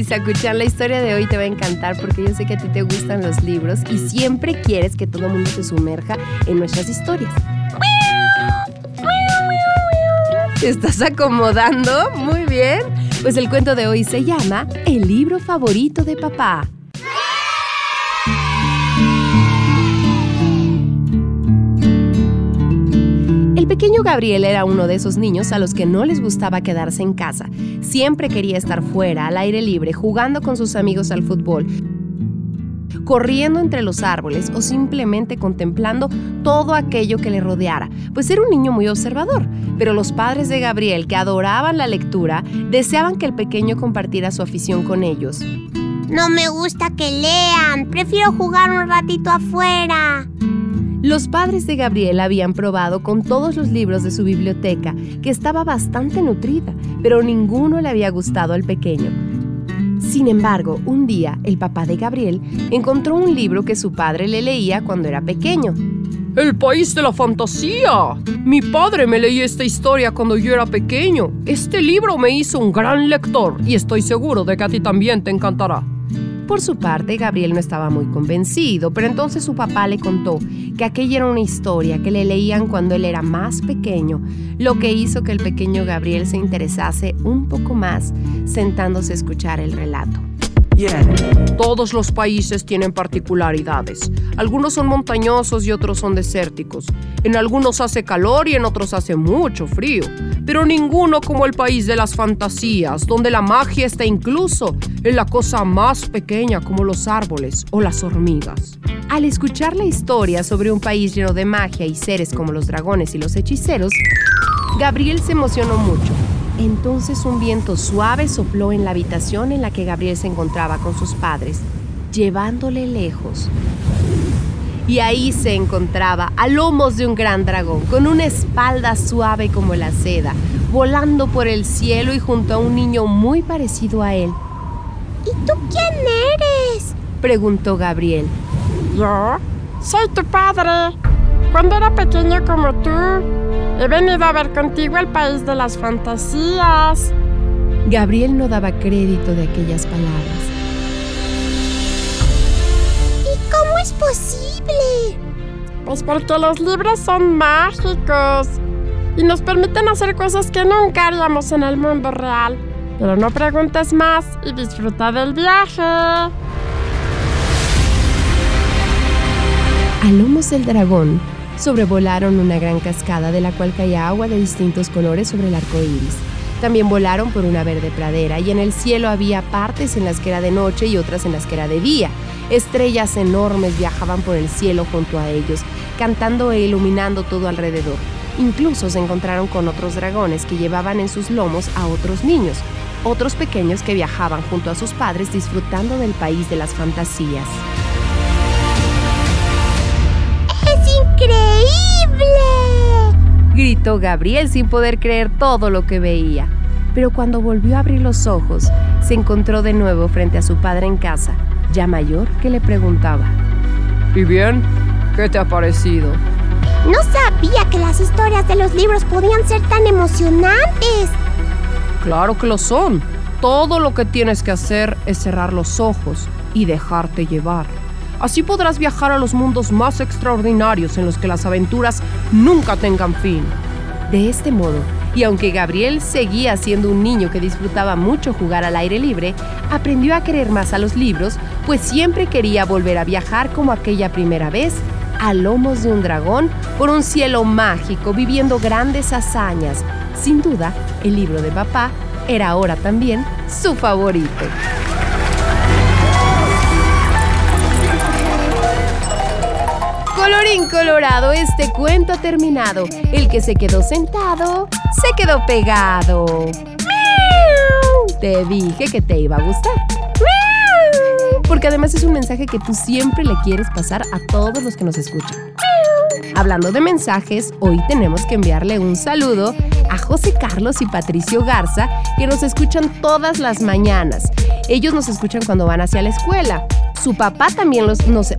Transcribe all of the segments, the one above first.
Ay, Sakuchan, la historia de hoy te va a encantar porque yo sé que a ti te gustan los libros y siempre quieres que todo el mundo se sumerja en nuestras historias. ¿Te estás acomodando? Muy bien. Pues el cuento de hoy se llama El libro favorito de papá. Pequeño Gabriel era uno de esos niños a los que no les gustaba quedarse en casa. Siempre quería estar fuera, al aire libre, jugando con sus amigos al fútbol, corriendo entre los árboles o simplemente contemplando todo aquello que le rodeara, pues era un niño muy observador. Pero los padres de Gabriel, que adoraban la lectura, deseaban que el pequeño compartiera su afición con ellos. No me gusta que lean, prefiero jugar un ratito afuera. Los padres de Gabriel habían probado con todos los libros de su biblioteca, que estaba bastante nutrida, pero ninguno le había gustado al pequeño. Sin embargo, un día el papá de Gabriel encontró un libro que su padre le leía cuando era pequeño. El país de la fantasía. Mi padre me leía esta historia cuando yo era pequeño. Este libro me hizo un gran lector y estoy seguro de que a ti también te encantará. Por su parte, Gabriel no estaba muy convencido, pero entonces su papá le contó que aquella era una historia que le leían cuando él era más pequeño, lo que hizo que el pequeño Gabriel se interesase un poco más sentándose a escuchar el relato. Todos los países tienen particularidades. Algunos son montañosos y otros son desérticos. En algunos hace calor y en otros hace mucho frío. Pero ninguno como el país de las fantasías, donde la magia está incluso en la cosa más pequeña como los árboles o las hormigas. Al escuchar la historia sobre un país lleno de magia y seres como los dragones y los hechiceros, Gabriel se emocionó mucho entonces un viento suave sopló en la habitación en la que Gabriel se encontraba con sus padres, llevándole lejos. Y ahí se encontraba a lomos de un gran dragón, con una espalda suave como la seda, volando por el cielo y junto a un niño muy parecido a él. ¿Y tú quién eres? preguntó Gabriel. Yo soy tu padre. Cuando era pequeño como tú, He venido a ver contigo el país de las fantasías. Gabriel no daba crédito de aquellas palabras. ¿Y cómo es posible? Pues porque los libros son mágicos y nos permiten hacer cosas que nunca haríamos en el mundo real. Pero no preguntes más y disfruta del viaje. A lomos del dragón sobrevolaron una gran cascada de la cual caía agua de distintos colores sobre el arco iris. También volaron por una verde pradera y en el cielo había partes en las que era de noche y otras en las que era de día. Estrellas enormes viajaban por el cielo junto a ellos, cantando e iluminando todo alrededor. Incluso se encontraron con otros dragones que llevaban en sus lomos a otros niños, otros pequeños que viajaban junto a sus padres disfrutando del país de las fantasías. ¡Increíble! Gritó Gabriel sin poder creer todo lo que veía. Pero cuando volvió a abrir los ojos, se encontró de nuevo frente a su padre en casa, ya mayor, que le preguntaba. ¿Y bien? ¿Qué te ha parecido? No sabía que las historias de los libros podían ser tan emocionantes. Claro que lo son. Todo lo que tienes que hacer es cerrar los ojos y dejarte llevar. Así podrás viajar a los mundos más extraordinarios en los que las aventuras nunca tengan fin. De este modo, y aunque Gabriel seguía siendo un niño que disfrutaba mucho jugar al aire libre, aprendió a querer más a los libros, pues siempre quería volver a viajar como aquella primera vez, a lomos de un dragón, por un cielo mágico, viviendo grandes hazañas. Sin duda, el libro de papá era ahora también su favorito. Colorín colorado, este cuento ha terminado. El que se quedó sentado, se quedó pegado. Te dije que te iba a gustar. Porque además es un mensaje que tú siempre le quieres pasar a todos los que nos escuchan. Hablando de mensajes, hoy tenemos que enviarle un saludo a José Carlos y Patricio Garza, que nos escuchan todas las mañanas. Ellos nos escuchan cuando van hacia la escuela. Su papá también los, nos,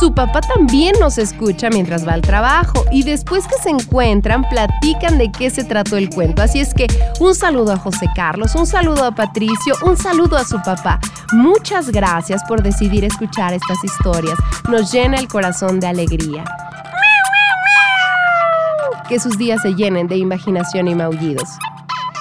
su papá también nos escucha mientras va al trabajo y después que se encuentran platican de qué se trató el cuento. Así es que un saludo a José Carlos, un saludo a Patricio, un saludo a su papá. Muchas gracias por decidir escuchar estas historias. Nos llena el corazón de alegría. Que sus días se llenen de imaginación y maullidos.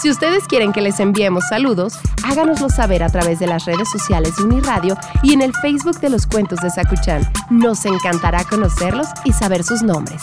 Si ustedes quieren que les enviemos saludos, háganoslo saber a través de las redes sociales de Uniradio y en el Facebook de los cuentos de Sakuchan. Nos encantará conocerlos y saber sus nombres.